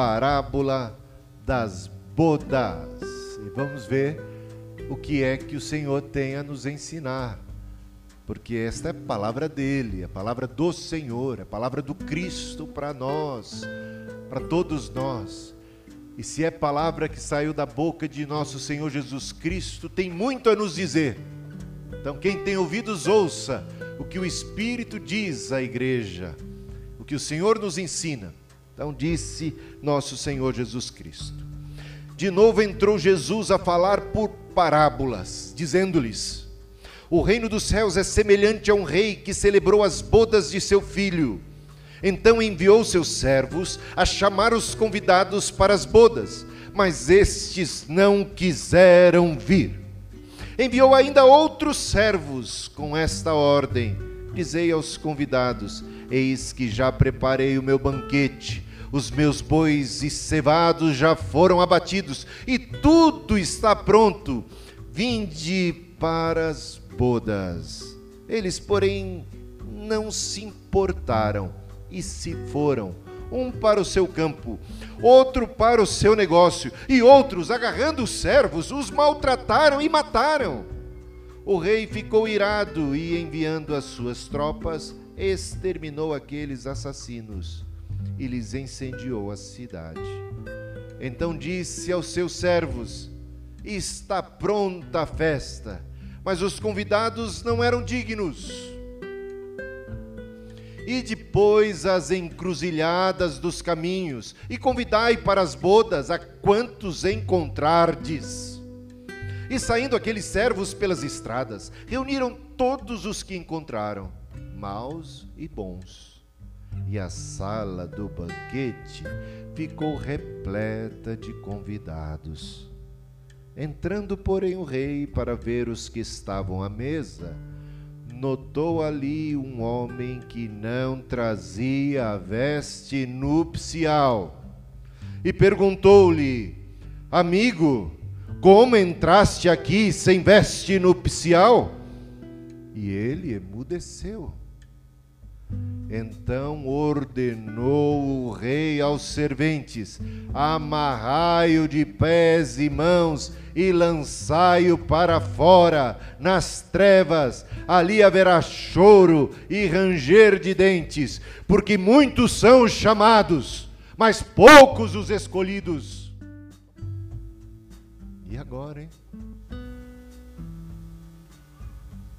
parábola das bodas. E vamos ver o que é que o Senhor tem a nos ensinar. Porque esta é a palavra dele, a palavra do Senhor, a palavra do Cristo para nós, para todos nós. E se é palavra que saiu da boca de nosso Senhor Jesus Cristo, tem muito a nos dizer. Então, quem tem ouvidos, ouça o que o Espírito diz à igreja, o que o Senhor nos ensina. Então, disse nosso Senhor Jesus Cristo. De novo entrou Jesus a falar por parábolas, dizendo-lhes: O reino dos céus é semelhante a um rei que celebrou as bodas de seu filho então enviou seus servos a chamar os convidados para as bodas, mas estes não quiseram vir. Enviou ainda outros servos com esta ordem: Dizei aos convidados: Eis que já preparei o meu banquete, os meus bois e cevados já foram abatidos, e tudo está pronto. Vinde para as bodas. Eles, porém, não se importaram e se foram, um para o seu campo, outro para o seu negócio, e outros, agarrando os servos, os maltrataram e mataram. O rei ficou irado e, enviando as suas tropas, exterminou aqueles assassinos e lhes incendiou a cidade. Então disse aos seus servos: Está pronta a festa, mas os convidados não eram dignos e depois as encruzilhadas dos caminhos, e convidai para as bodas a quantos encontrardes. E saindo aqueles servos pelas estradas, reuniram todos os que encontraram, maus e bons. E a sala do banquete ficou repleta de convidados. Entrando, porém, o rei para ver os que estavam à mesa, notou ali um homem que não trazia a veste nupcial e perguntou-lhe: Amigo, como entraste aqui sem veste nupcial? E ele emudeceu. Então ordenou o rei aos serventes: amarrai-o de pés e mãos e lançai-o para fora, nas trevas, ali haverá choro e ranger de dentes, porque muitos são os chamados, mas poucos os escolhidos. E agora, hein?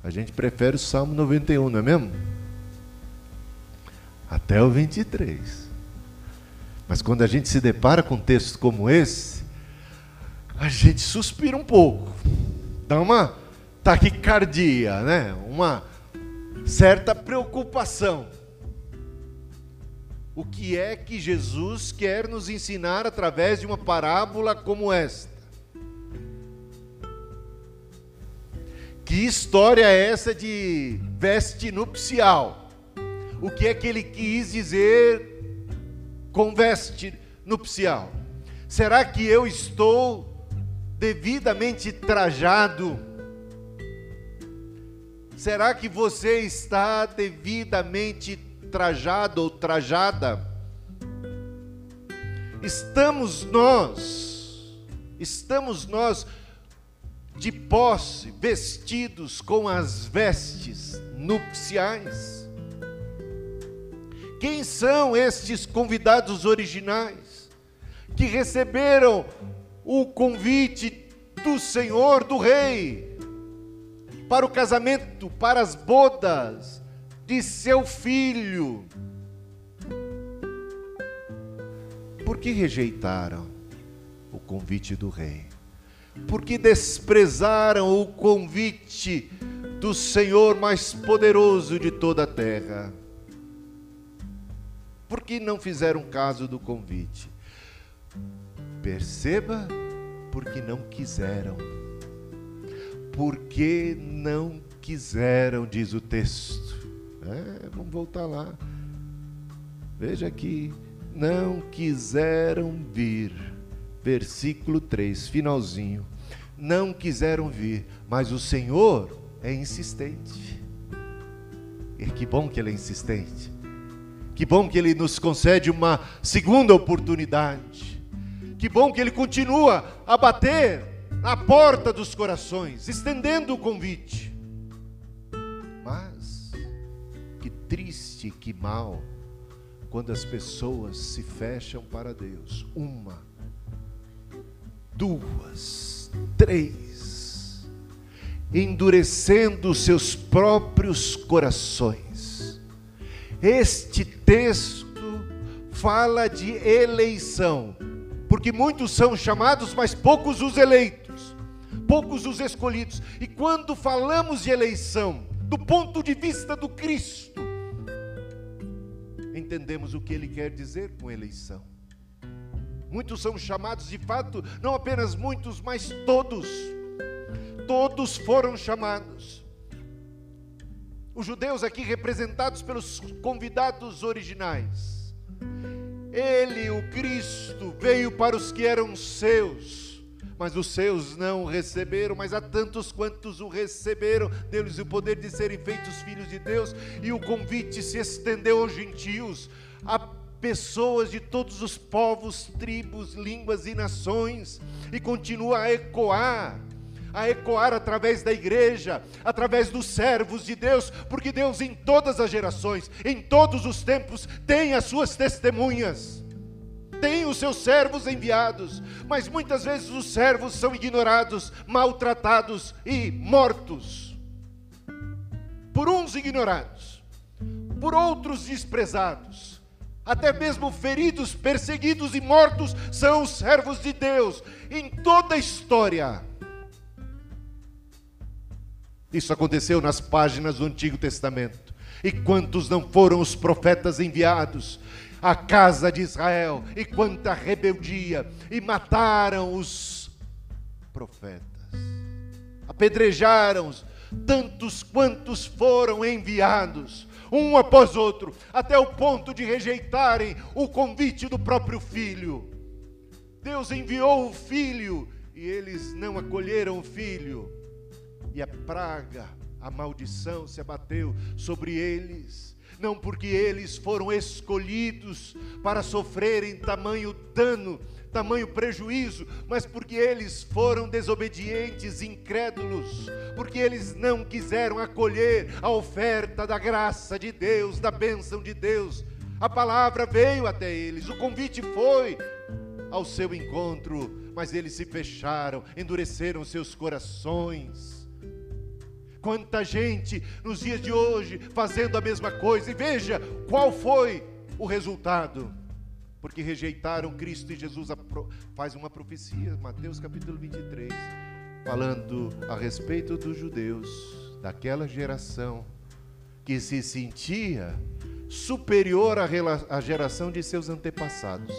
A gente prefere o Salmo 91, não é mesmo? Até o 23. Mas quando a gente se depara com textos como esse, a gente suspira um pouco, dá uma taquicardia, né? uma certa preocupação. O que é que Jesus quer nos ensinar através de uma parábola como esta? Que história é essa de veste nupcial? O que é que ele quis dizer com veste nupcial? Será que eu estou devidamente trajado? Será que você está devidamente trajado ou trajada? Estamos nós, estamos nós de posse, vestidos com as vestes nupciais? Quem são estes convidados originais que receberam o convite do Senhor, do Rei, para o casamento, para as bodas de seu filho. Por que rejeitaram o convite do Rei? Por que desprezaram o convite do Senhor mais poderoso de toda a terra? Por que não fizeram caso do convite? Perceba, porque não quiseram. Porque não quiseram, diz o texto. É, vamos voltar lá. Veja aqui. Não quiseram vir. Versículo 3, finalzinho. Não quiseram vir, mas o Senhor é insistente. E que bom que ele é insistente. Que bom que Ele nos concede uma segunda oportunidade. Que bom que Ele continua a bater na porta dos corações, estendendo o convite. Mas, que triste, que mal, quando as pessoas se fecham para Deus. Uma, duas, três, endurecendo seus próprios corações. Este texto fala de eleição, porque muitos são chamados, mas poucos os eleitos, poucos os escolhidos. E quando falamos de eleição, do ponto de vista do Cristo, entendemos o que ele quer dizer com eleição. Muitos são chamados de fato, não apenas muitos, mas todos. Todos foram chamados. Os judeus aqui representados pelos convidados originais. Ele, o Cristo, veio para os que eram seus, mas os seus não o receberam, mas há tantos quantos o receberam, deu-lhes o poder de serem feitos filhos de Deus, e o convite se estendeu aos gentios, a pessoas de todos os povos, tribos, línguas e nações, e continua a ecoar, a ecoar através da igreja, através dos servos de Deus, porque Deus em todas as gerações, em todos os tempos, tem as suas testemunhas, tem os seus servos enviados, mas muitas vezes os servos são ignorados, maltratados e mortos. Por uns ignorados, por outros desprezados, até mesmo feridos, perseguidos e mortos, são os servos de Deus em toda a história. Isso aconteceu nas páginas do Antigo Testamento. E quantos não foram os profetas enviados à casa de Israel? E quanta rebeldia! E mataram os profetas, apedrejaram tantos quantos foram enviados um após outro, até o ponto de rejeitarem o convite do próprio filho. Deus enviou o filho e eles não acolheram o filho, e a praga, a maldição se abateu sobre eles. Não porque eles foram escolhidos para sofrerem tamanho dano, tamanho prejuízo, mas porque eles foram desobedientes, incrédulos, porque eles não quiseram acolher a oferta da graça de Deus, da bênção de Deus. A palavra veio até eles, o convite foi ao seu encontro, mas eles se fecharam, endureceram seus corações. Quanta gente nos dias de hoje fazendo a mesma coisa, e veja qual foi o resultado. Porque rejeitaram Cristo e Jesus faz uma profecia, Mateus capítulo 23, falando a respeito dos judeus, daquela geração que se sentia superior à geração de seus antepassados,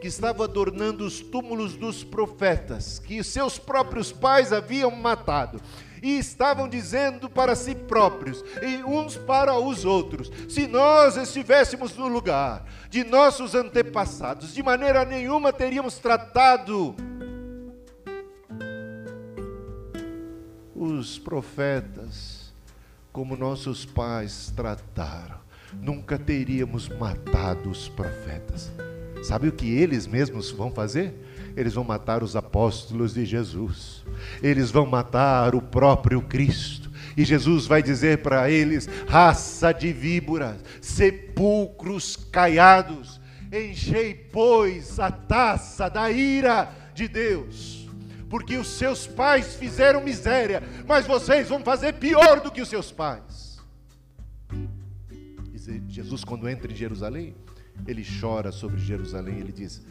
que estava adornando os túmulos dos profetas, que seus próprios pais haviam matado, e estavam dizendo para si próprios e uns para os outros: se nós estivéssemos no lugar de nossos antepassados, de maneira nenhuma teríamos tratado os profetas como nossos pais trataram. Nunca teríamos matado os profetas. Sabe o que eles mesmos vão fazer? Eles vão matar os apóstolos de Jesus, eles vão matar o próprio Cristo. E Jesus vai dizer para eles: raça de víboras, sepulcros caiados, enchei, pois, a taça da ira de Deus, porque os seus pais fizeram miséria, mas vocês vão fazer pior do que os seus pais. Jesus, quando entra em Jerusalém, ele chora sobre Jerusalém, ele diz: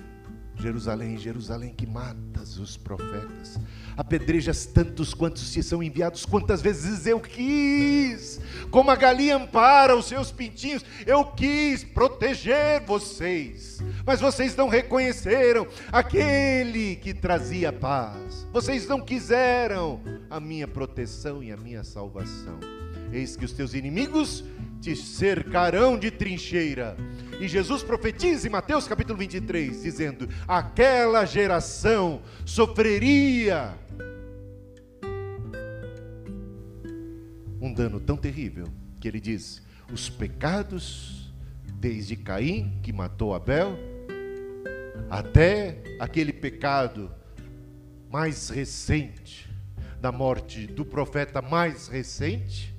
Jerusalém, Jerusalém, que matas os profetas, apedrejas tantos quantos te são enviados, quantas vezes eu quis, como a galinha ampara os seus pintinhos, eu quis proteger vocês, mas vocês não reconheceram aquele que trazia paz, vocês não quiseram a minha proteção e a minha salvação. Eis que os teus inimigos te cercarão de trincheira. E Jesus profetiza em Mateus capítulo 23, dizendo: aquela geração sofreria um dano tão terrível que ele diz: os pecados desde Caim, que matou Abel, até aquele pecado mais recente, da morte do profeta mais recente,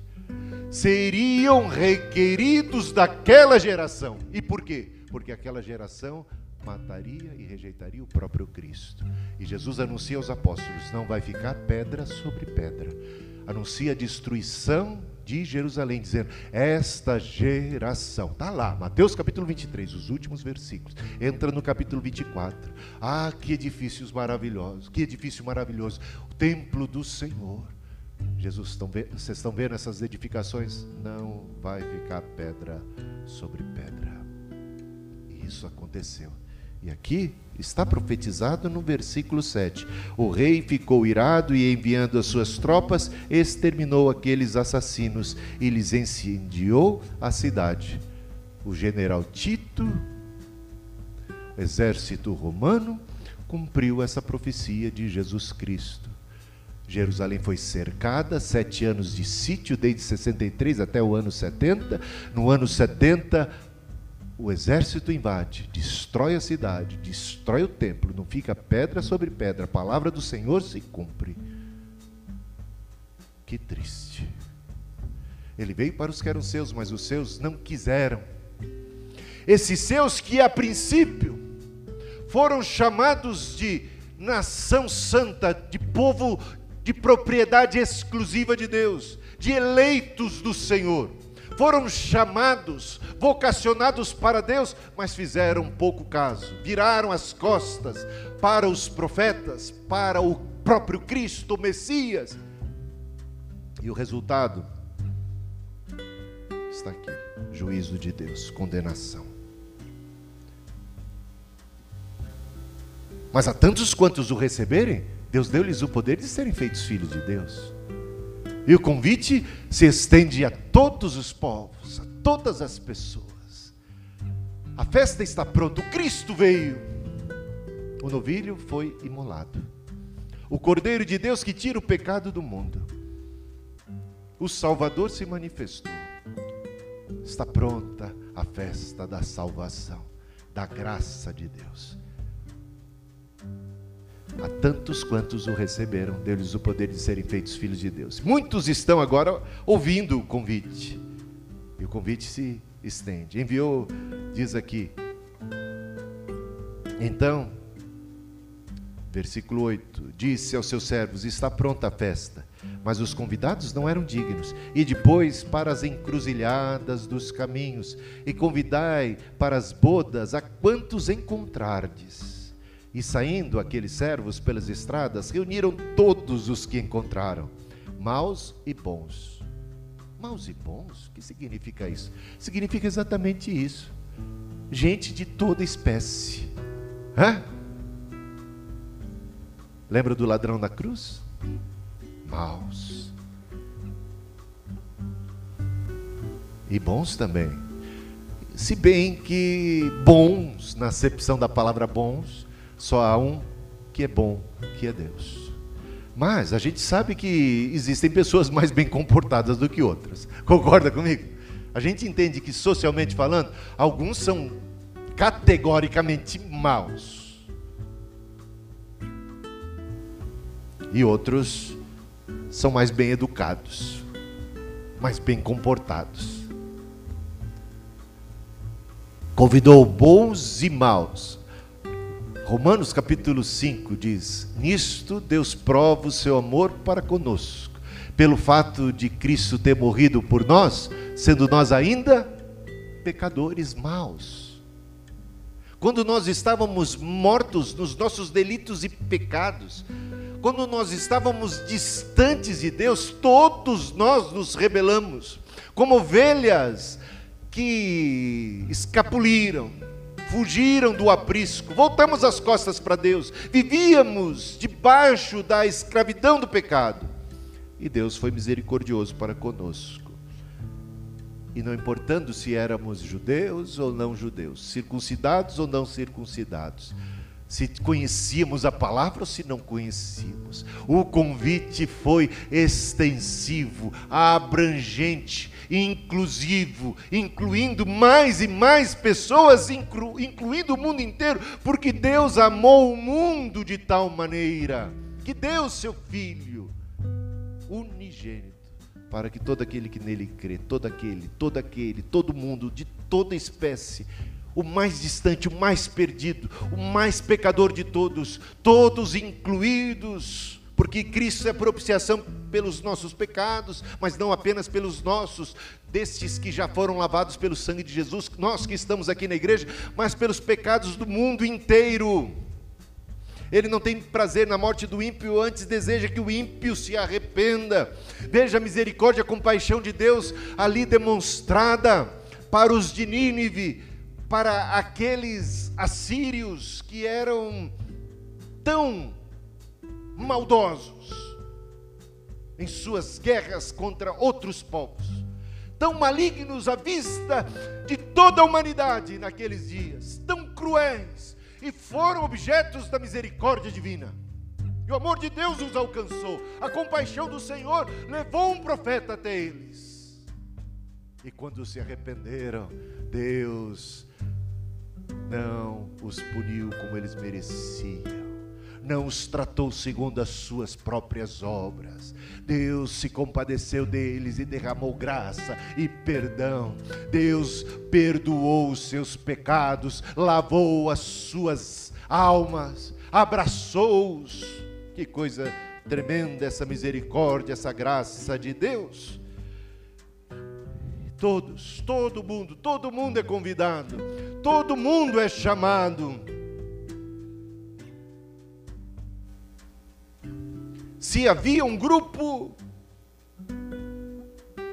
seriam requeridos daquela geração. E por quê? Porque aquela geração mataria e rejeitaria o próprio Cristo. E Jesus anuncia aos apóstolos: não vai ficar pedra sobre pedra. Anuncia a destruição de Jerusalém, dizendo: Esta geração, está lá, Mateus capítulo 23, os últimos versículos. Entra no capítulo 24. Ah, que edifícios maravilhosos, que edifício maravilhoso, o templo do Senhor. Jesus, estão vocês estão vendo essas edificações? Não vai ficar pedra sobre pedra. E isso aconteceu. E aqui está profetizado no versículo 7. O rei ficou irado e, enviando as suas tropas, exterminou aqueles assassinos e lhes incendiou a cidade. O general Tito, exército romano, cumpriu essa profecia de Jesus Cristo. Jerusalém foi cercada, sete anos de sítio, desde 63 até o ano 70. No ano 70, o exército invade, destrói a cidade, destrói o templo, não fica pedra sobre pedra, a palavra do Senhor se cumpre. Que triste. Ele veio para os que eram seus, mas os seus não quiseram. Esses seus que a princípio foram chamados de nação santa, de povo de propriedade exclusiva de Deus, de eleitos do Senhor foram chamados, vocacionados para Deus, mas fizeram pouco caso, viraram as costas para os profetas, para o próprio Cristo, o Messias. E o resultado está aqui: juízo de Deus, condenação. Mas a tantos quantos o receberem, Deus deu-lhes o poder de serem feitos filhos de Deus. E o convite se estende a todos os povos, a todas as pessoas. A festa está pronta, o Cristo veio. O novilho foi imolado. O Cordeiro de Deus que tira o pecado do mundo. O Salvador se manifestou. Está pronta a festa da salvação, da graça de Deus a tantos quantos o receberam, deu-lhes o poder de serem feitos filhos de Deus. Muitos estão agora ouvindo o convite, e o convite se estende. Enviou, diz aqui, então, versículo 8: disse aos seus servos: Está pronta a festa, mas os convidados não eram dignos. E depois para as encruzilhadas dos caminhos, e convidai para as bodas a quantos encontrardes. E saindo aqueles servos pelas estradas, reuniram todos os que encontraram, maus e bons. Maus e bons? O que significa isso? Significa exatamente isso. Gente de toda espécie. Hã? Lembra do ladrão da cruz? Maus. E bons também. Se bem que bons, na acepção da palavra bons, só há um que é bom, que é Deus. Mas a gente sabe que existem pessoas mais bem comportadas do que outras. Concorda comigo? A gente entende que, socialmente falando, alguns são categoricamente maus. E outros são mais bem educados, mais bem comportados. Convidou bons e maus Romanos capítulo 5 diz: Nisto Deus prova o seu amor para conosco, pelo fato de Cristo ter morrido por nós, sendo nós ainda pecadores maus. Quando nós estávamos mortos nos nossos delitos e pecados, quando nós estávamos distantes de Deus, todos nós nos rebelamos, como ovelhas que escapuliram, fugiram do aprisco, voltamos as costas para Deus, vivíamos debaixo da escravidão do pecado. E Deus foi misericordioso para conosco. E não importando se éramos judeus ou não judeus, circuncidados ou não circuncidados, se conhecíamos a palavra ou se não conhecíamos. O convite foi extensivo, abrangente, inclusivo, incluindo mais e mais pessoas, inclu, incluindo o mundo inteiro, porque Deus amou o mundo de tal maneira que deu seu Filho unigênito, para que todo aquele que nele crê, todo aquele, todo aquele, todo mundo, de toda espécie, o mais distante, o mais perdido, o mais pecador de todos, todos incluídos, porque Cristo é propiciação pelos nossos pecados, mas não apenas pelos nossos, destes que já foram lavados pelo sangue de Jesus, nós que estamos aqui na igreja, mas pelos pecados do mundo inteiro. Ele não tem prazer na morte do ímpio, antes deseja que o ímpio se arrependa. Veja a misericórdia, a compaixão de Deus ali demonstrada para os de Nínive, para aqueles assírios que eram tão maldosos em suas guerras contra outros povos, tão malignos à vista de toda a humanidade naqueles dias, tão cruéis, e foram objetos da misericórdia divina. E o amor de Deus os alcançou, a compaixão do Senhor levou um profeta até eles. E quando se arrependeram, Deus não os puniu como eles mereciam não os tratou segundo as suas próprias obras. Deus se compadeceu deles e derramou graça e perdão. Deus perdoou os seus pecados, lavou as suas almas, abraçou-os. Que coisa tremenda essa misericórdia, essa graça de Deus. Todos, todo mundo, todo mundo é convidado, todo mundo é chamado. Se havia um grupo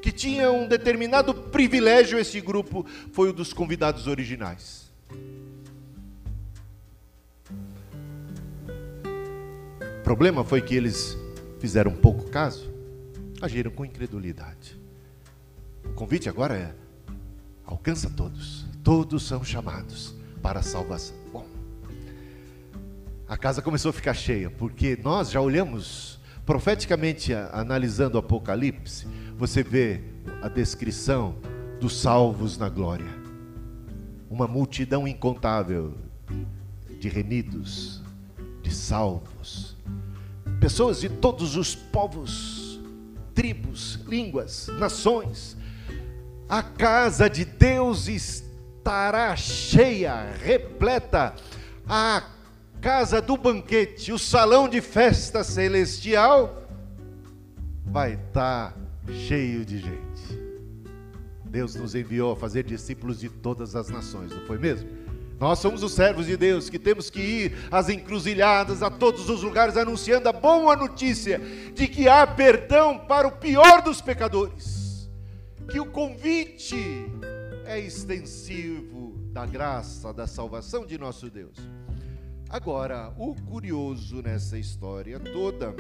que tinha um determinado privilégio, esse grupo foi o dos convidados originais. O problema foi que eles fizeram pouco caso, agiram com incredulidade. O convite agora é: alcança todos, todos são chamados para a salvação. Bom, a casa começou a ficar cheia, porque nós já olhamos profeticamente analisando o Apocalipse, você vê a descrição dos salvos na glória. Uma multidão incontável de remidos, de salvos, pessoas de todos os povos, tribos, línguas, nações, a casa de Deus estará cheia, repleta, a casa do banquete, o salão de festa celestial, vai estar cheio de gente. Deus nos enviou a fazer discípulos de todas as nações, não foi mesmo? Nós somos os servos de Deus que temos que ir às encruzilhadas, a todos os lugares, anunciando a boa notícia de que há perdão para o pior dos pecadores que o convite é extensivo da graça, da salvação de nosso Deus. Agora, o curioso nessa história toda,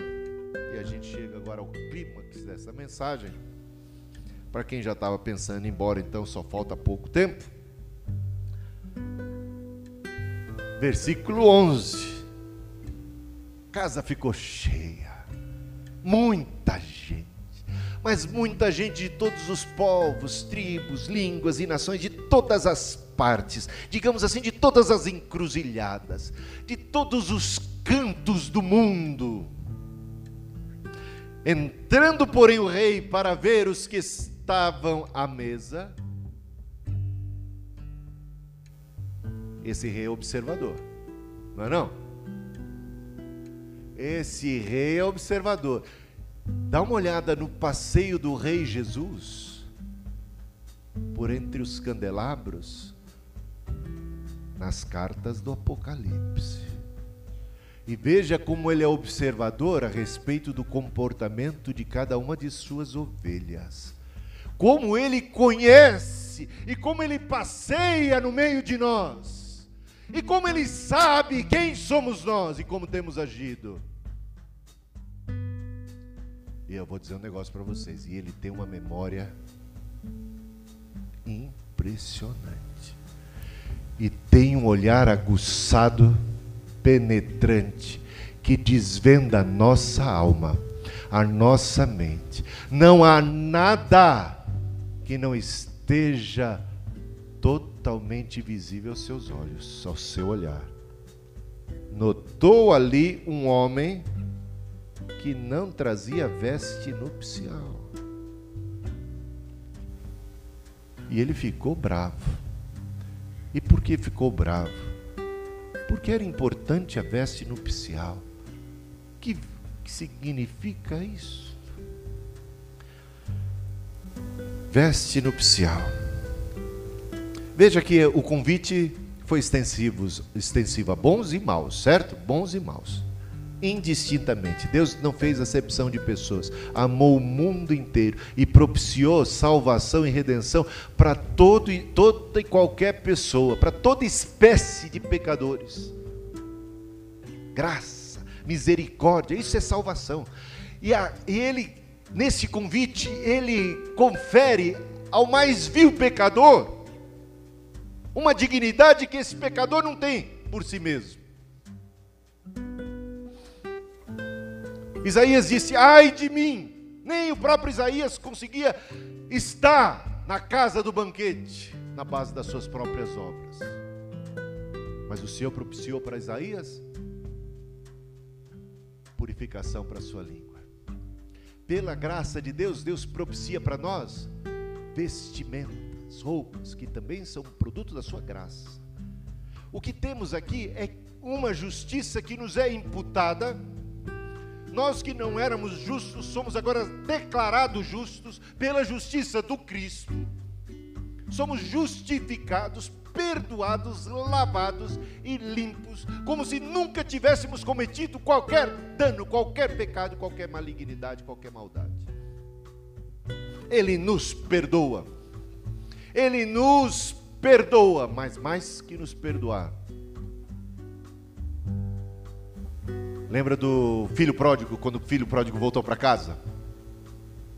e a gente chega agora ao clímax dessa mensagem, para quem já estava pensando em ir embora, então só falta pouco tempo. Versículo 11. Casa ficou cheia, muita gente mas muita gente de todos os povos, tribos, línguas e nações, de todas as partes, digamos assim, de todas as encruzilhadas, de todos os cantos do mundo. Entrando, porém, o rei para ver os que estavam à mesa, esse rei é observador, não é não? Esse rei é observador. Dá uma olhada no passeio do Rei Jesus por entre os candelabros nas cartas do Apocalipse. E veja como ele é observador a respeito do comportamento de cada uma de suas ovelhas. Como ele conhece e como ele passeia no meio de nós. E como ele sabe quem somos nós e como temos agido. E eu vou dizer um negócio para vocês. E ele tem uma memória impressionante. E tem um olhar aguçado, penetrante, que desvenda a nossa alma, a nossa mente. Não há nada que não esteja totalmente visível aos seus olhos, ao seu olhar. Notou ali um homem que não trazia veste nupcial. E ele ficou bravo. E por que ficou bravo? Porque era importante a veste nupcial. Que, que significa isso? Veste nupcial. Veja que o convite foi extensivo, extensivo a bons e maus, certo? Bons e maus indistintamente. Deus não fez acepção de pessoas, amou o mundo inteiro e propiciou salvação e redenção para todo e toda e qualquer pessoa, para toda espécie de pecadores. Graça, misericórdia, isso é salvação. E, a, e ele nesse convite, ele confere ao mais vil pecador uma dignidade que esse pecador não tem por si mesmo. Isaías disse: Ai de mim! Nem o próprio Isaías conseguia estar na casa do banquete, na base das suas próprias obras. Mas o Senhor propiciou para Isaías purificação para a sua língua. Pela graça de Deus, Deus propicia para nós vestimentas, roupas, que também são produto da sua graça. O que temos aqui é uma justiça que nos é imputada nós que não éramos justos, somos agora declarados justos pela justiça do Cristo. Somos justificados, perdoados, lavados e limpos, como se nunca tivéssemos cometido qualquer dano, qualquer pecado, qualquer malignidade, qualquer maldade. Ele nos perdoa. Ele nos perdoa, mas mais que nos perdoar, Lembra do filho pródigo, quando o filho pródigo voltou para casa?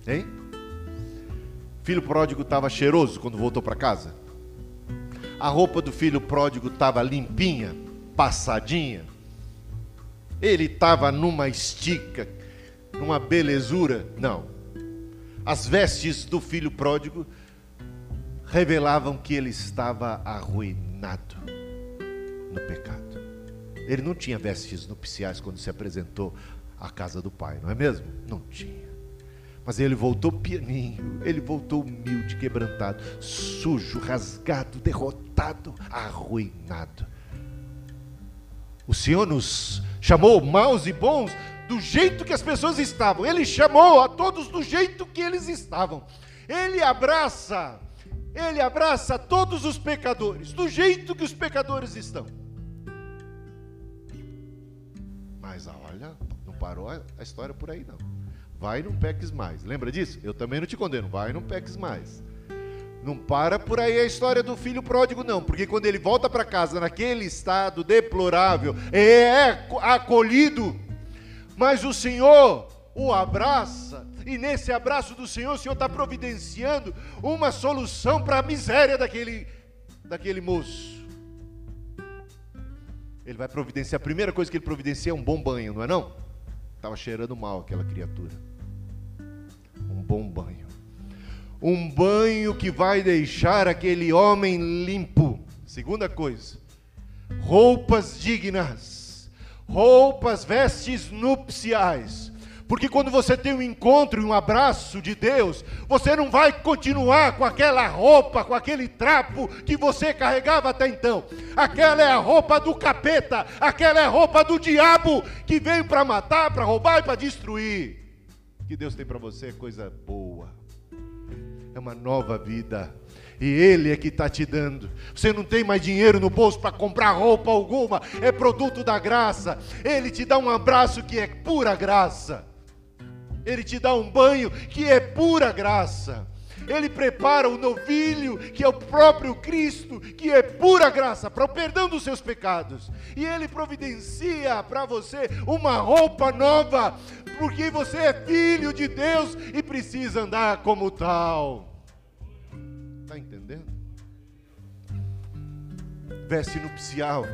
Hein? Filho pródigo estava cheiroso quando voltou para casa? A roupa do filho pródigo estava limpinha, passadinha? Ele estava numa estica, numa belezura? Não. As vestes do filho pródigo revelavam que ele estava arruinado no pecado. Ele não tinha vestes nupciais quando se apresentou à casa do pai, não é mesmo? Não tinha. Mas ele voltou pianinho, ele voltou humilde, quebrantado, sujo, rasgado, derrotado, arruinado. O Senhor nos chamou maus e bons do jeito que as pessoas estavam. Ele chamou a todos do jeito que eles estavam. Ele abraça, ele abraça todos os pecadores, do jeito que os pecadores estão. Mas olha, não parou a história por aí não. Vai e não peques mais. Lembra disso? Eu também não te condeno. Vai e não peques mais. Não para por aí a história do filho pródigo, não, porque quando ele volta para casa naquele estado deplorável, é acolhido, mas o Senhor o abraça, e nesse abraço do Senhor, o Senhor está providenciando uma solução para a miséria daquele, daquele moço. Ele vai providenciar, a primeira coisa que ele providencia é um bom banho, não é não? Estava cheirando mal aquela criatura. Um bom banho. Um banho que vai deixar aquele homem limpo. Segunda coisa, roupas dignas, roupas, vestes nupciais porque quando você tem um encontro e um abraço de Deus, você não vai continuar com aquela roupa, com aquele trapo que você carregava até então. Aquela é a roupa do capeta, aquela é a roupa do diabo que veio para matar, para roubar e para destruir. O que Deus tem para você é coisa boa. É uma nova vida. E Ele é que está te dando. Você não tem mais dinheiro no bolso para comprar roupa alguma, é produto da graça. Ele te dá um abraço que é pura graça. Ele te dá um banho que é pura graça. Ele prepara o novilho, que é o próprio Cristo, que é pura graça, para o perdão dos seus pecados. E Ele providencia para você uma roupa nova, porque você é filho de Deus e precisa andar como tal. Está entendendo? Veste nupcial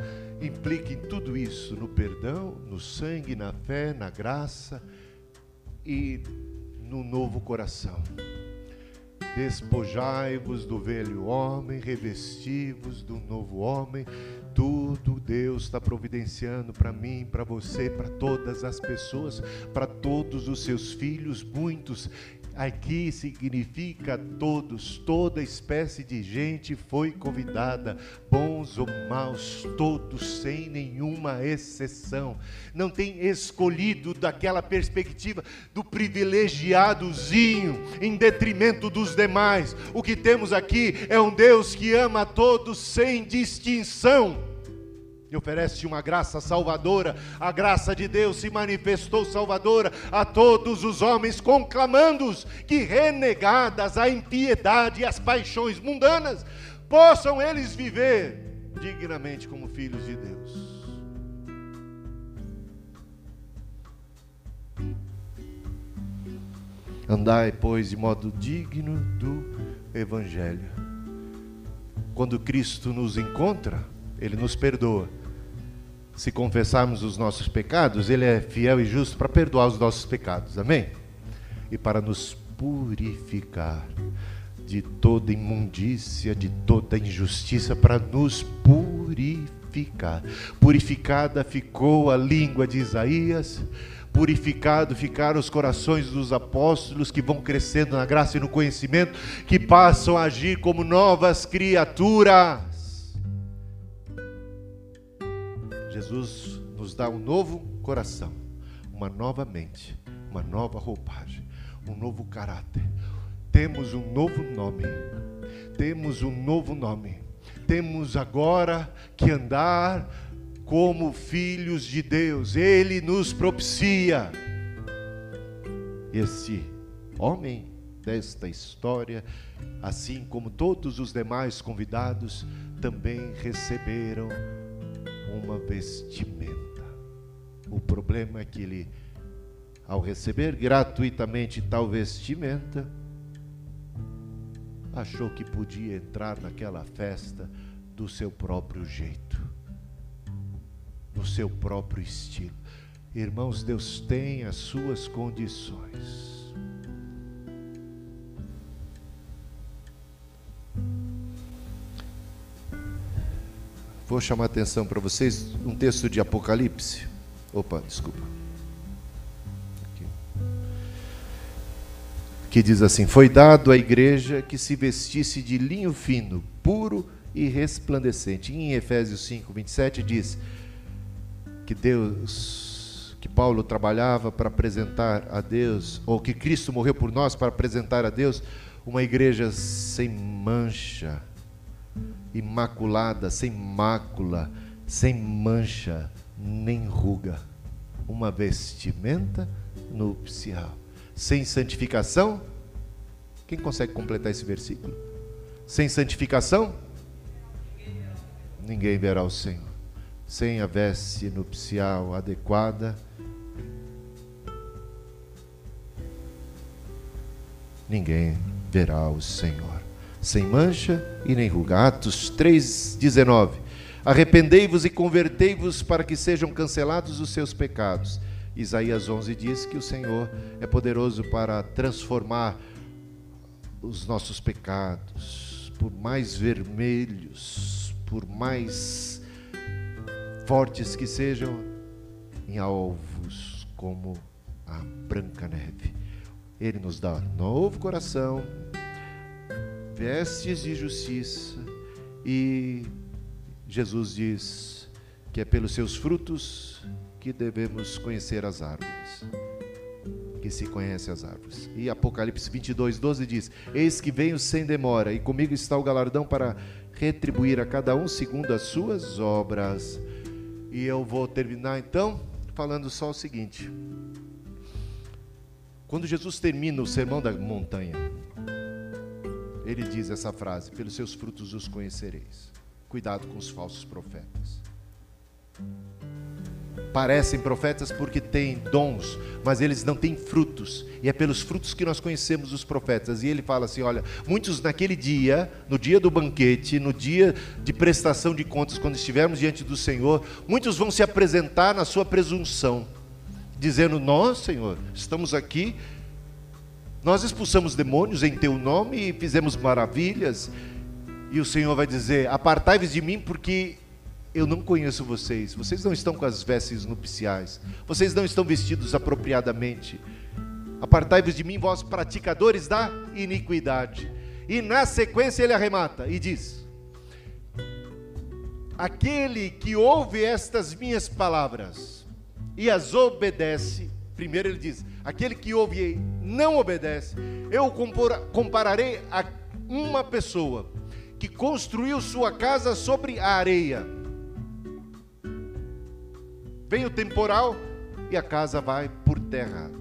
implica em tudo isso: no perdão, no sangue, na fé, na graça e no novo coração. Despojai-vos do velho homem, revesti-vos do novo homem. Tudo Deus está providenciando para mim, para você, para todas as pessoas, para todos os seus filhos, muitos Aqui significa todos, toda espécie de gente foi convidada, bons ou maus, todos sem nenhuma exceção. Não tem escolhido daquela perspectiva do privilegiadozinho em detrimento dos demais. O que temos aqui é um Deus que ama a todos sem distinção e oferece uma graça salvadora. A graça de Deus se manifestou salvadora a todos os homens, conclamando-os que, renegadas a impiedade e as paixões mundanas, possam eles viver dignamente como filhos de Deus. Andai, pois, de modo digno do Evangelho. Quando Cristo nos encontra, Ele nos perdoa se confessarmos os nossos pecados, Ele é fiel e justo para perdoar os nossos pecados, amém? E para nos purificar de toda imundícia, de toda injustiça, para nos purificar. Purificada ficou a língua de Isaías, purificado ficaram os corações dos apóstolos que vão crescendo na graça e no conhecimento, que passam a agir como novas criaturas Jesus nos dá um novo coração, uma nova mente, uma nova roupagem, um novo caráter. Temos um novo nome. Temos um novo nome. Temos agora que andar como filhos de Deus. Ele nos propicia. Esse homem desta história, assim como todos os demais convidados, também receberam uma vestimenta. O problema é que ele, ao receber gratuitamente tal vestimenta, achou que podia entrar naquela festa do seu próprio jeito, no seu próprio estilo. Irmãos, Deus tem as suas condições. Vou chamar a atenção para vocês um texto de Apocalipse. Opa, desculpa. Que diz assim: Foi dado à igreja que se vestisse de linho fino, puro e resplandecente. E em Efésios 5, 27 diz que Deus, que Paulo trabalhava para apresentar a Deus, ou que Cristo morreu por nós para apresentar a Deus uma igreja sem mancha imaculada, sem mácula, sem mancha, nem ruga. Uma vestimenta nupcial. Sem santificação? Quem consegue completar esse versículo? Sem santificação? Ninguém verá o Senhor. Sem a veste nupcial adequada, ninguém verá o Senhor sem mancha e nem ruga. Atos 3:19. Arrependei-vos e convertei-vos para que sejam cancelados os seus pecados. Isaías 11 diz que o Senhor é poderoso para transformar os nossos pecados, por mais vermelhos, por mais fortes que sejam, em alvos como a branca neve. Ele nos dá novo coração, vestes de justiça. E Jesus diz que é pelos seus frutos que devemos conhecer as árvores. Que se conhece as árvores. E Apocalipse 22, 12 diz: Eis que venho sem demora, e comigo está o galardão para retribuir a cada um segundo as suas obras. E eu vou terminar então falando só o seguinte. Quando Jesus termina o sermão da montanha, ele diz essa frase: pelos seus frutos os conhecereis. Cuidado com os falsos profetas. Parecem profetas porque têm dons, mas eles não têm frutos. E é pelos frutos que nós conhecemos os profetas. E ele fala assim: olha, muitos naquele dia, no dia do banquete, no dia de prestação de contas, quando estivermos diante do Senhor, muitos vão se apresentar na sua presunção, dizendo: Nós, Senhor, estamos aqui Nós expulsamos demônios em teu nome e fizemos maravilhas. E o Senhor vai dizer: Apartai-vos de mim, porque eu não conheço vocês. Vocês não estão com as vestes nupciais. Vocês não estão vestidos apropriadamente. Apartai-vos de mim, vós praticadores da iniquidade. E na sequência ele arremata e diz: Aquele que ouve estas minhas palavras e as obedece, primeiro ele diz: aquele que ouve e não obedece, eu compararei a uma pessoa que construiu sua casa sobre a areia. Vem o temporal e a casa vai por terra.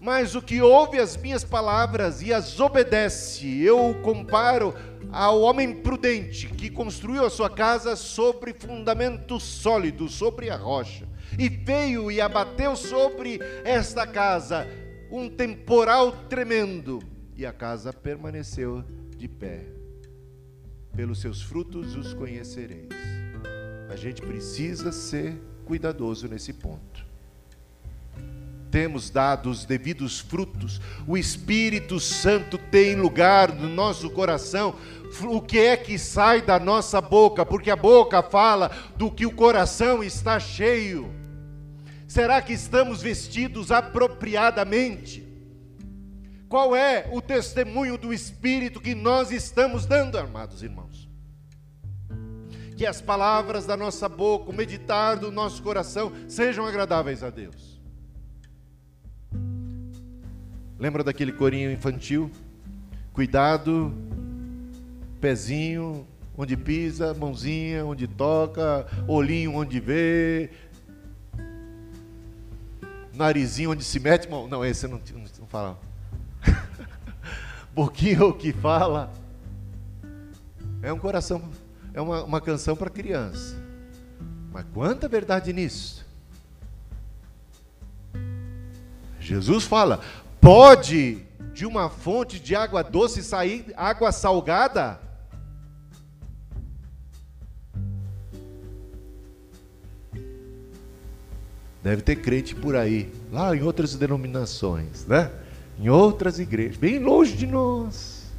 Mas o que ouve as minhas palavras e as obedece, eu comparo ao homem prudente que construiu a sua casa sobre fundamento sólido, sobre a rocha. E veio e abateu sobre esta casa um temporal tremendo, e a casa permaneceu de pé. Pelos seus frutos os conhecereis. A gente precisa ser cuidadoso nesse ponto temos dado os devidos frutos, o Espírito Santo tem lugar no nosso coração. O que é que sai da nossa boca? Porque a boca fala do que o coração está cheio. Será que estamos vestidos apropriadamente? Qual é o testemunho do Espírito que nós estamos dando, amados irmãos? Que as palavras da nossa boca, o meditar do nosso coração sejam agradáveis a Deus Lembra daquele corinho infantil? Cuidado, pezinho onde pisa, mãozinha onde toca, olhinho onde vê, narizinho onde se mete. Não, esse não, não, não fala. Boquinha que fala. É um coração, é uma, uma canção para criança. Mas quanta verdade nisso? Jesus fala: Pode de uma fonte de água doce sair água salgada? Deve ter crente por aí, lá em outras denominações, né? Em outras igrejas, bem longe de nós,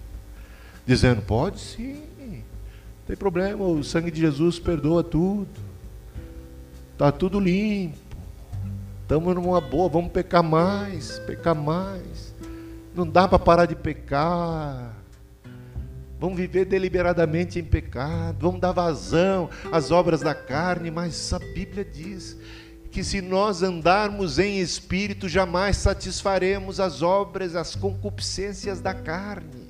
dizendo: pode sim, não tem problema, o sangue de Jesus perdoa tudo, está tudo limpo. Estamos numa boa, vamos pecar mais, pecar mais. Não dá para parar de pecar. Vamos viver deliberadamente em pecado, vamos dar vazão às obras da carne, mas a Bíblia diz que se nós andarmos em espírito, jamais satisfaremos as obras, as concupiscências da carne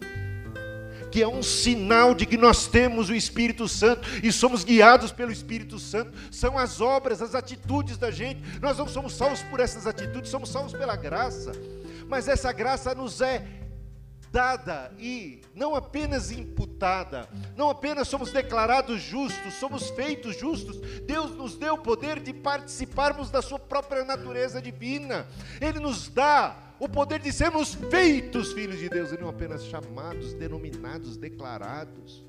que é um sinal de que nós temos o Espírito Santo e somos guiados pelo Espírito Santo, são as obras, as atitudes da gente. Nós não somos salvos por essas atitudes, somos salvos pela graça. Mas essa graça nos é dada e não apenas imputada, não apenas somos declarados justos, somos feitos justos. Deus nos deu o poder de participarmos da sua própria natureza divina. Ele nos dá o poder de sermos feitos filhos de Deus, e não apenas chamados, denominados, declarados.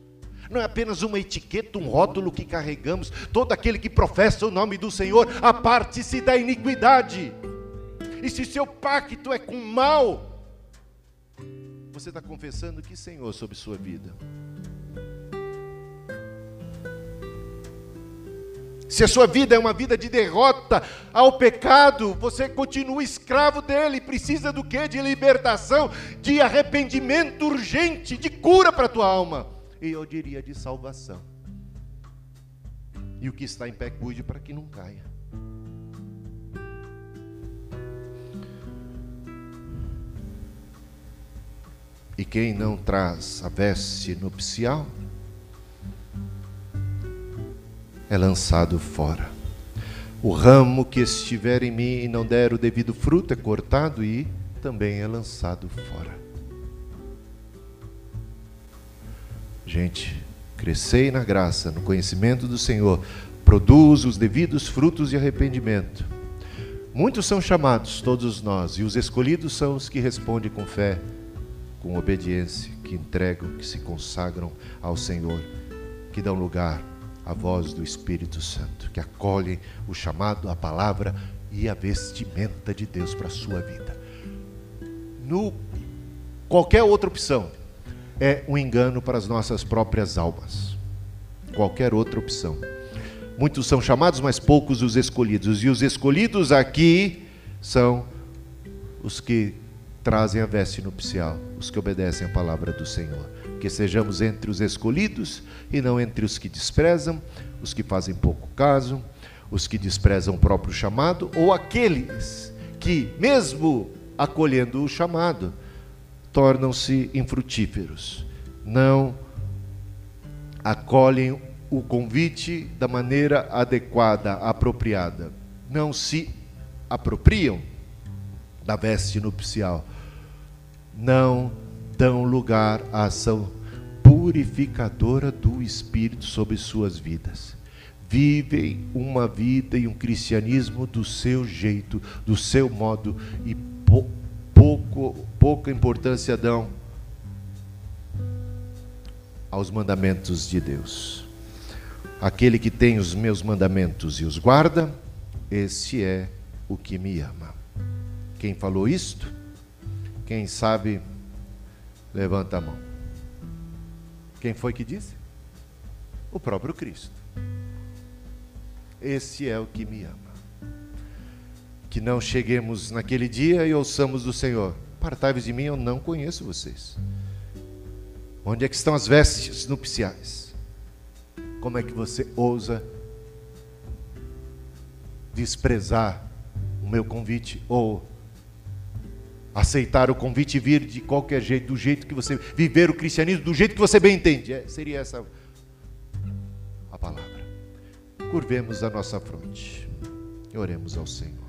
Não é apenas uma etiqueta, um rótulo que carregamos. Todo aquele que professa o nome do Senhor, aparte-se da iniquidade. E se seu pacto é com mal, você está confessando que Senhor sobre sua vida. Se a sua vida é uma vida de derrota ao pecado, você continua escravo dele. Precisa do que? De libertação, de arrependimento urgente, de cura para a tua alma. E eu diria de salvação. E o que está em pé, cuide para que não caia. E quem não traz a veste nupcial, é lançado fora. O ramo que estiver em mim e não der o devido fruto é cortado e também é lançado fora. Gente, crescei na graça, no conhecimento do Senhor, produz os devidos frutos de arrependimento. Muitos são chamados, todos nós, e os escolhidos são os que respondem com fé, com obediência, que entregam, que se consagram ao Senhor, que dão lugar a voz do Espírito Santo, que acolhe o chamado, a palavra e a vestimenta de Deus para a sua vida. no qualquer outra opção é um engano para as nossas próprias almas. Qualquer outra opção. Muitos são chamados, mas poucos os escolhidos. E os escolhidos aqui são os que trazem a veste nupcial, os que obedecem a palavra do Senhor. Que sejamos entre os escolhidos e não entre os que desprezam, os que fazem pouco caso, os que desprezam o próprio chamado, ou aqueles que, mesmo acolhendo o chamado, tornam-se infrutíferos. Não acolhem o convite da maneira adequada, apropriada. Não se apropriam da veste nupcial. Não dão lugar à ação purificadora do Espírito sobre suas vidas. Vivem uma vida e um cristianismo do seu jeito, do seu modo, e pouco, pouca importância dão aos mandamentos de Deus. Aquele que tem os meus mandamentos e os guarda, esse é o que me ama. Quem falou isto? Quem sabe, levanta a mão. Quem foi que disse? O próprio Cristo. Esse é o que me ama. Que não cheguemos naquele dia e ouçamos do Senhor: Partai-vos de mim, eu não conheço vocês. Onde é que estão as vestes nupciais? Como é que você ousa desprezar o meu convite ou aceitar o convite e vir de qualquer jeito, do jeito que você viver o cristianismo, do jeito que você bem entende? É, seria essa a palavra. Curvemos a nossa fronte e oremos ao Senhor.